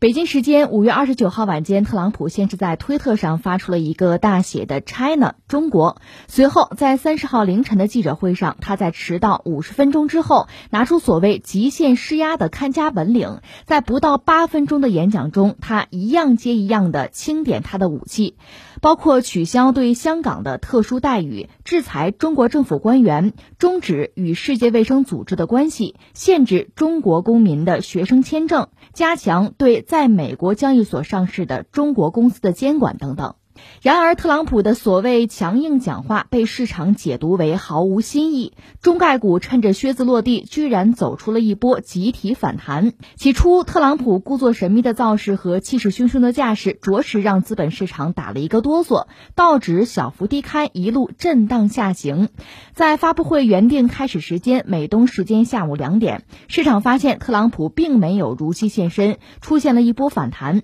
北京时间五月二十九号晚间，特朗普先是在推特上发出了一个大写的 “China” 中国，随后在三十号凌晨的记者会上，他在迟到五十分钟之后，拿出所谓极限施压的看家本领，在不到八分钟的演讲中，他一样接一样的清点他的武器，包括取消对香港的特殊待遇、制裁中国政府官员、终止与世界卫生组织的关系、限制中国公民的学生签证、加强对。在美国交易所上市的中国公司的监管等等。然而，特朗普的所谓强硬讲话被市场解读为毫无新意。中概股趁着靴子落地，居然走出了一波集体反弹。起初，特朗普故作神秘的造势和气势汹汹的架势，着实让资本市场打了一个哆嗦。道指小幅低开，一路震荡下行。在发布会原定开始时间美东时间下午两点，市场发现特朗普并没有如期现身，出现了一波反弹。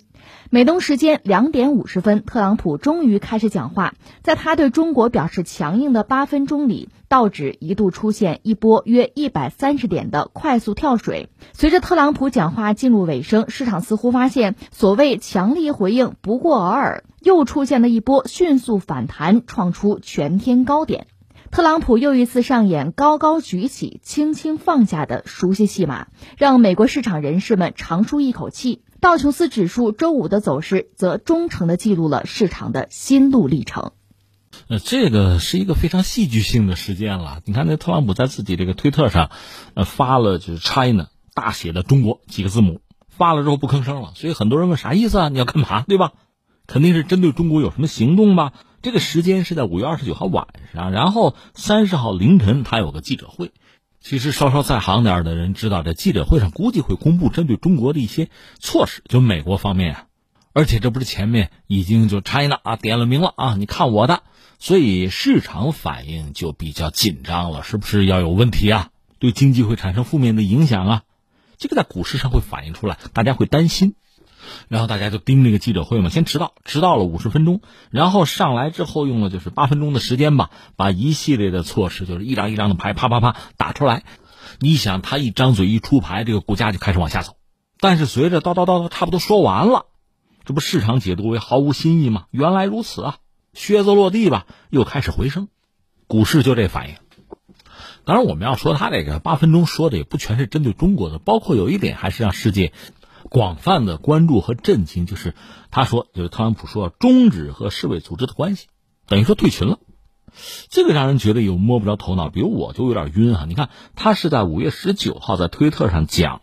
美东时间两点五十分，特朗普终于开始讲话。在他对中国表示强硬的八分钟里，道指一度出现一波约一百三十点的快速跳水。随着特朗普讲话进入尾声，市场似乎发现所谓强力回应不过尔尔，又出现了一波迅速反弹，创出全天高点。特朗普又一次上演高高举起、轻轻放下的熟悉戏码，让美国市场人士们长舒一口气。道琼斯指数周五的走势则忠诚地记录了市场的心路历程。呃，这个是一个非常戏剧性的事件了。你看，那特朗普在自己这个推特上，呃，发了就是 China 大写的中国几个字母，发了之后不吭声了。所以很多人问啥意思啊？你要干嘛？对吧？肯定是针对中国有什么行动吧？这个时间是在五月二十九号晚上，然后三十号凌晨他有个记者会。其实稍稍在行点的人知道，在记者会上估计会公布针对中国的一些措施，就美国方面啊，而且这不是前面已经就 China 啊点了名了啊，你看我的，所以市场反应就比较紧张了，是不是要有问题啊？对经济会产生负面的影响啊？这个在股市上会反映出来，大家会担心。然后大家就盯这个记者会嘛，先迟到，迟到了五十分钟，然后上来之后用了就是八分钟的时间吧，把一系列的措施，就是一张一张的牌啪啪啪打出来。你想他一张嘴一出牌，这个股价就开始往下走。但是随着叨叨叨叨差不多说完了，这不市场解读为毫无新意吗？原来如此啊，靴子落地吧，又开始回升，股市就这反应。当然我们要说他这个八分钟说的也不全是针对中国的，包括有一点还是让世界。广泛的关注和震惊，就是他说，就是特朗普说要终止和世卫组织的关系，等于说退群了，这个让人觉得有摸不着头脑。比如我就有点晕啊！你看，他是在五月十九号在推特上讲，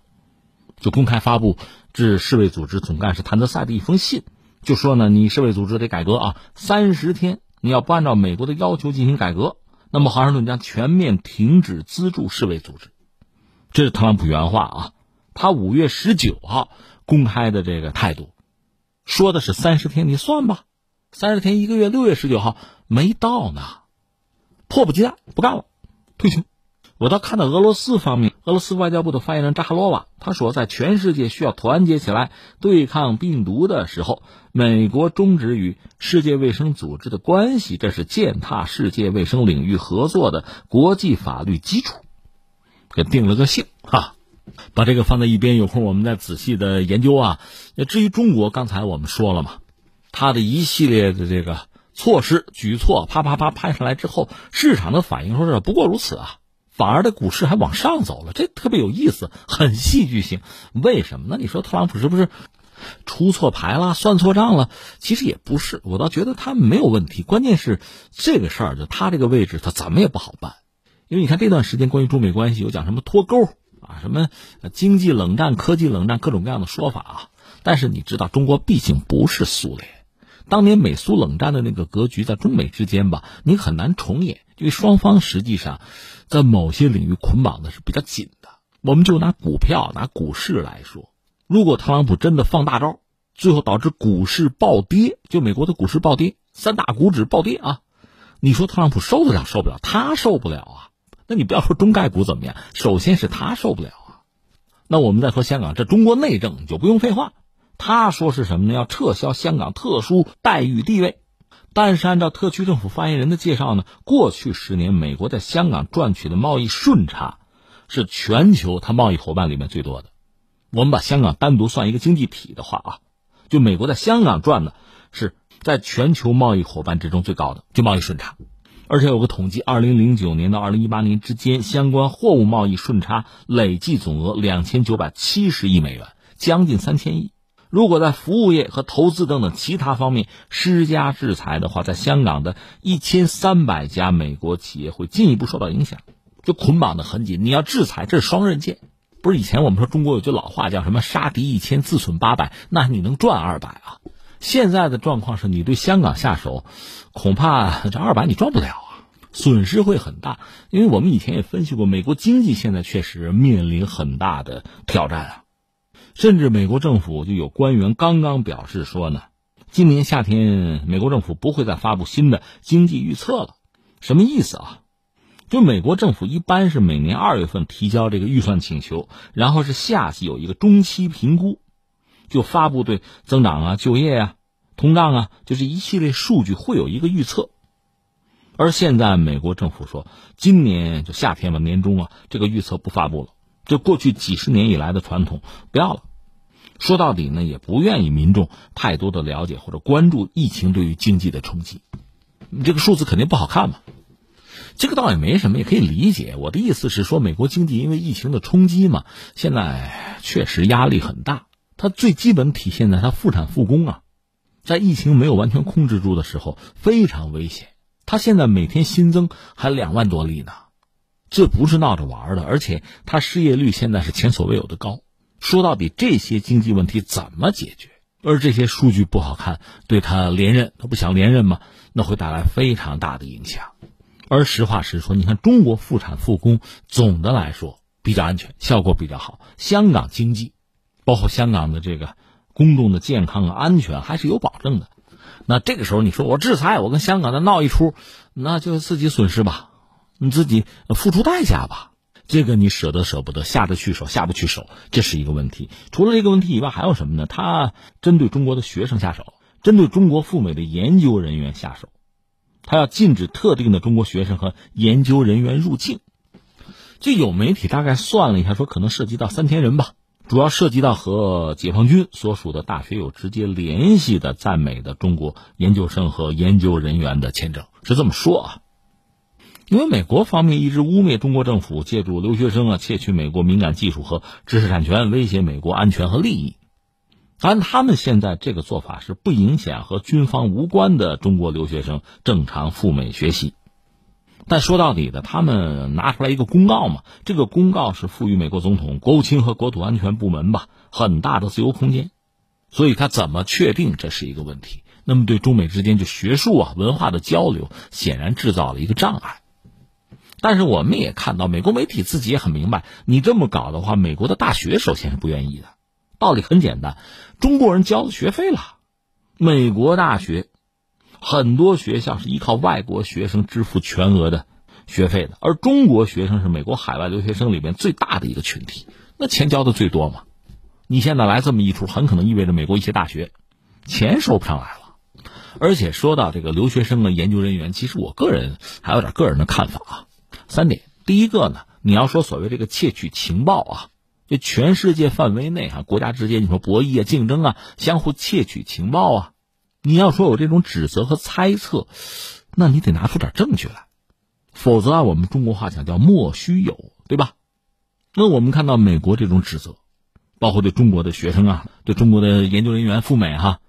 就公开发布致世卫组织总干事谭德赛的一封信，就说呢，你世卫组织得改革啊，三十天你要不按照美国的要求进行改革，那么华盛顿将全面停止资助世卫组织。这是特朗普原话啊。他五月十九号公开的这个态度，说的是三十天，你算吧，三十天一个月，六月十九号没到呢，迫不及待不干了，退群。我倒看到俄罗斯方面，俄罗斯外交部的发言人扎哈罗娃他说，在全世界需要团结起来对抗病毒的时候，美国终止与世界卫生组织的关系，这是践踏世界卫生领域合作的国际法律基础，给定了个性哈。把这个放在一边，有空我们再仔细的研究啊。那至于中国，刚才我们说了嘛，它的一系列的这个措施举措，啪啪啪拍上来之后，市场的反应说是不过如此啊，反而的股市还往上走了，这特别有意思，很戏剧性。为什么呢？你说特朗普是不是出错牌了、算错账了？其实也不是，我倒觉得他没有问题。关键是这个事儿，就他这个位置，他怎么也不好办。因为你看这段时间关于中美关系有讲什么脱钩。啊，什么经济冷战、科技冷战，各种各样的说法啊。但是你知道，中国毕竟不是苏联，当年美苏冷战的那个格局，在中美之间吧，你很难重演，因为双方实际上在某些领域捆绑的是比较紧的。我们就拿股票、拿股市来说，如果特朗普真的放大招，最后导致股市暴跌，就美国的股市暴跌，三大股指暴跌啊，你说特朗普受得了受不了？他受不了啊。那你不要说中概股怎么样，首先是他受不了啊。那我们再说香港，这中国内政就不用废话。他说是什么呢？要撤销香港特殊待遇地位。但是按照特区政府发言人的介绍呢，过去十年美国在香港赚取的贸易顺差是全球它贸易伙伴里面最多的。我们把香港单独算一个经济体的话啊，就美国在香港赚的是在全球贸易伙伴之中最高的，就贸易顺差。而且有个统计，二零零九年到二零一八年之间，相关货物贸易顺差累计总额两千九百七十亿美元，将近三千亿。如果在服务业和投资等等其他方面施加制裁的话，在香港的一千三百家美国企业会进一步受到影响，就捆绑的很紧。你要制裁，这是双刃剑。不是以前我们说中国有句老话叫什么“杀敌一千，自损八百”，那你能赚二百啊？现在的状况是你对香港下手，恐怕这二百你赚不了啊，损失会很大。因为我们以前也分析过，美国经济现在确实面临很大的挑战啊，甚至美国政府就有官员刚刚表示说呢，今年夏天美国政府不会再发布新的经济预测了。什么意思啊？就美国政府一般是每年二月份提交这个预算请求，然后是夏季有一个中期评估。就发布对增长啊、就业啊、通胀啊，就是一系列数据会有一个预测。而现在美国政府说，今年就夏天吧，年中啊，这个预测不发布了，就过去几十年以来的传统不要了。说到底呢，也不愿意民众太多的了解或者关注疫情对于经济的冲击。你这个数字肯定不好看嘛，这个倒也没什么，也可以理解。我的意思是说，美国经济因为疫情的冲击嘛，现在确实压力很大。它最基本体现在它复产复工啊，在疫情没有完全控制住的时候非常危险。它现在每天新增还两万多例呢，这不是闹着玩的，而且它失业率现在是前所未有的高。说到底，这些经济问题怎么解决？而这些数据不好看，对他连任，他不想连任吗？那会带来非常大的影响。而实话实说，你看中国复产复工，总的来说比较安全，效果比较好。香港经济。包括香港的这个公众的健康和安全还是有保证的，那这个时候你说我制裁，我跟香港再闹一出，那就自己损失吧，你自己付出代价吧。这个你舍得舍不得，下得去手下不去手，这是一个问题。除了这个问题以外，还有什么呢？他针对中国的学生下手，针对中国赴美的研究人员下手，他要禁止特定的中国学生和研究人员入境。就有媒体大概算了一下，说可能涉及到三千人吧。主要涉及到和解放军所属的大学有直接联系的在美的中国研究生和研究人员的签证，是这么说啊。因为美国方面一直污蔑中国政府借助留学生啊窃取美国敏感技术和知识产权，威胁美国安全和利益。但他们现在这个做法是不影响和军方无关的中国留学生正常赴美学习。但说到底的，他们拿出来一个公告嘛，这个公告是赋予美国总统、国务卿和国土安全部门吧很大的自由空间，所以他怎么确定这是一个问题？那么对中美之间就学术啊文化的交流，显然制造了一个障碍。但是我们也看到，美国媒体自己也很明白，你这么搞的话，美国的大学首先是不愿意的。道理很简单，中国人交了学费了，美国大学。很多学校是依靠外国学生支付全额的学费的，而中国学生是美国海外留学生里面最大的一个群体，那钱交的最多嘛。你现在来这么一出，很可能意味着美国一些大学钱收不上来了。而且说到这个留学生的研究人员，其实我个人还有点个人的看法啊。三点，第一个呢，你要说所谓这个窃取情报啊，就全世界范围内啊，国家之间你说博弈啊、竞争啊，相互窃取情报啊。你要说有这种指责和猜测，那你得拿出点证据来，否则啊我们中国话讲叫莫须有，对吧？那我们看到美国这种指责，包括对中国的学生啊，对中国的研究人员赴美哈，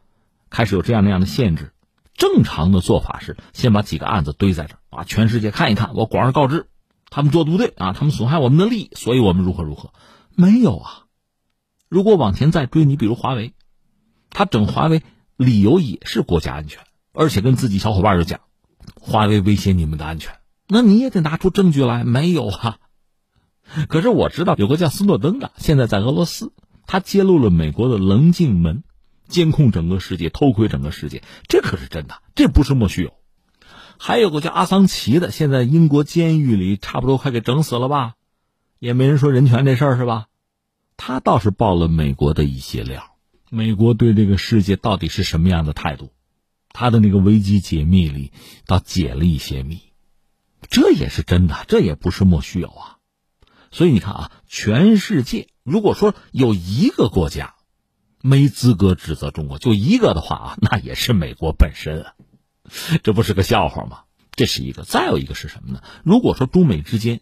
开始有这样那样的限制。正常的做法是先把几个案子堆在这儿，把全世界看一看，我广而告之，他们做的不对啊，他们损害我们的利益，所以我们如何如何？没有啊。如果往前再追，你比如华为，他整华为。理由也是国家安全，而且跟自己小伙伴就讲，华为威胁你们的安全，那你也得拿出证据来。没有啊？可是我知道有个叫斯诺登的，现在在俄罗斯，他揭露了美国的棱镜门，监控整个世界，偷窥整个世界，这可是真的，这不是莫须有。还有个叫阿桑奇的，现在英国监狱里差不多快给整死了吧，也没人说人权这事儿是吧？他倒是爆了美国的一些料。美国对这个世界到底是什么样的态度？他的那个危机解密里倒解了一些密，这也是真的，这也不是莫须有啊。所以你看啊，全世界如果说有一个国家没资格指责中国，就一个的话啊，那也是美国本身啊，这不是个笑话吗？这是一个。再有一个是什么呢？如果说中美之间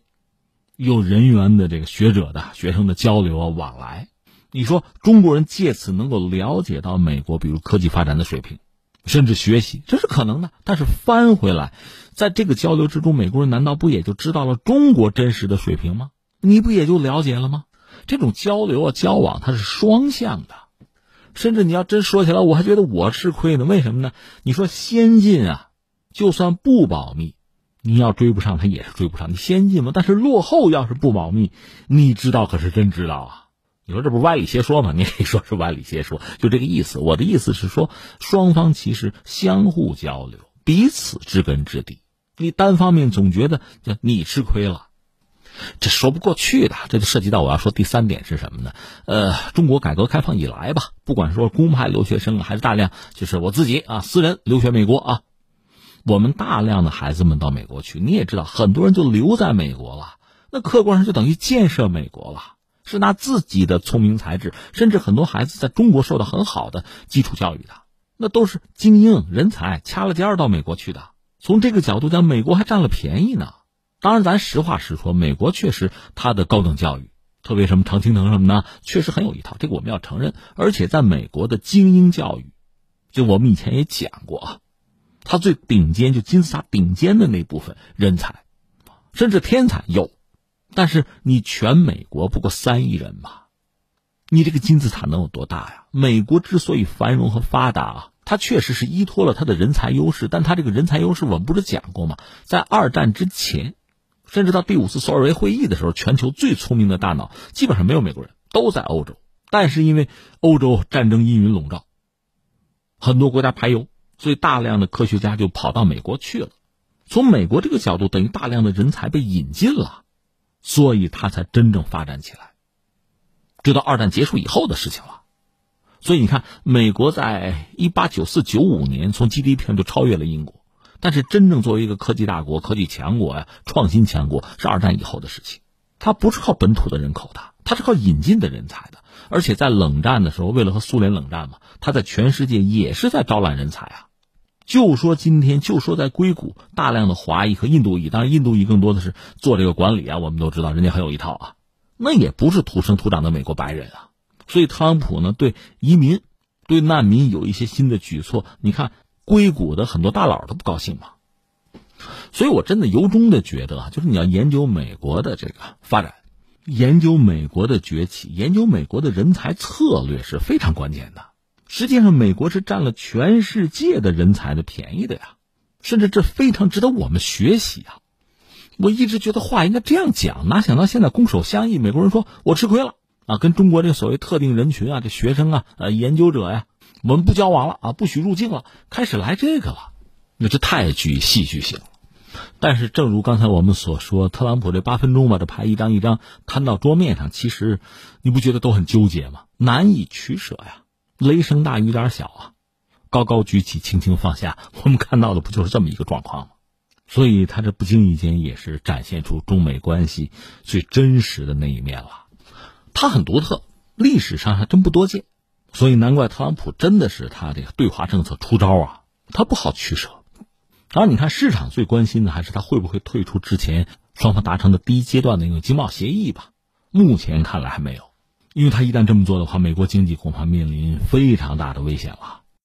有人员的这个学者的学生的交流啊往来，你说中国人借此能够了解到美国比如科技发展的水平，甚至学习，这是可能的。但是翻回来，在这个交流之中，美国人难道不也就知道了中国真实的水平吗？你不也就了解了吗？这种交流啊，交往它是双向的，甚至你要真说起来，我还觉得我吃亏呢。为什么呢？你说先进啊，就算不保密，你要追不上，他也是追不上。你先进嘛，但是落后要是不保密，你知道可是真知道啊。你说这不歪理邪说吗？你可以说是歪理邪说，就这个意思。我的意思是说，双方其实相互交流，彼此知根知底。你单方面总觉得就你吃亏了。这说不过去的，这就涉及到我要说第三点是什么呢？呃，中国改革开放以来吧，不管说公派留学生啊，还是大量就是我自己啊，私人留学美国啊，我们大量的孩子们到美国去，你也知道，很多人就留在美国了，那客观上就等于建设美国了，是拿自己的聪明才智，甚至很多孩子在中国受到很好的基础教育的，那都是精英人才，掐了尖儿到美国去的。从这个角度讲，美国还占了便宜呢。当然，咱实话实说，美国确实它的高等教育，特别什么常青藤什么的，确实很有一套，这个我们要承认。而且，在美国的精英教育，就我们以前也讲过啊，它最顶尖就金字塔顶尖的那部分人才，甚至天才有，但是你全美国不过三亿人吧，你这个金字塔能有多大呀？美国之所以繁荣和发达啊。它确实是依托了它的人才优势，但它这个人才优势，我们不是讲过吗？在二战之前。甚至到第五次索尔维会议的时候，全球最聪明的大脑基本上没有美国人，都在欧洲。但是因为欧洲战争阴云笼罩，很多国家排忧，所以大量的科学家就跑到美国去了。从美国这个角度，等于大量的人才被引进了，所以它才真正发展起来。直到二战结束以后的事情了。所以你看，美国在一八九四九五年从 GDP 就超越了英国。但是，真正作为一个科技大国、科技强国呀、创新强国，是二战以后的事情。它不是靠本土的人口的，它是靠引进的人才的。而且在冷战的时候，为了和苏联冷战嘛，它在全世界也是在招揽人才啊。就说今天，就说在硅谷，大量的华裔和印度裔，当然印度裔更多的是做这个管理啊。我们都知道，人家很有一套啊。那也不是土生土长的美国白人啊。所以，特朗普呢，对移民、对难民有一些新的举措。你看。硅谷的很多大佬都不高兴嘛，所以我真的由衷的觉得啊，就是你要研究美国的这个发展，研究美国的崛起，研究美国的人才策略是非常关键的。实际上，美国是占了全世界的人才的便宜的呀，甚至这非常值得我们学习啊！我一直觉得话应该这样讲，哪想到现在攻守相异，美国人说我吃亏了啊，跟中国这所谓特定人群啊，这学生啊，呃，研究者呀。我们不交往了啊，不许入境了，开始来这个了，那这太具戏剧性了。但是，正如刚才我们所说，特朗普这八分钟把这牌一张一张摊到桌面上，其实你不觉得都很纠结吗？难以取舍呀，雷声大雨点小啊，高高举起，轻轻放下，我们看到的不就是这么一个状况吗？所以，他这不经意间也是展现出中美关系最真实的那一面了。他很独特，历史上还真不多见。所以难怪特朗普真的是他这个对华政策出招啊，他不好取舍。当然，你看市场最关心的还是他会不会退出之前双方达成的第一阶段的那个经贸协议吧？目前看来还没有，因为他一旦这么做的话，美国经济恐怕面临非常大的危险了。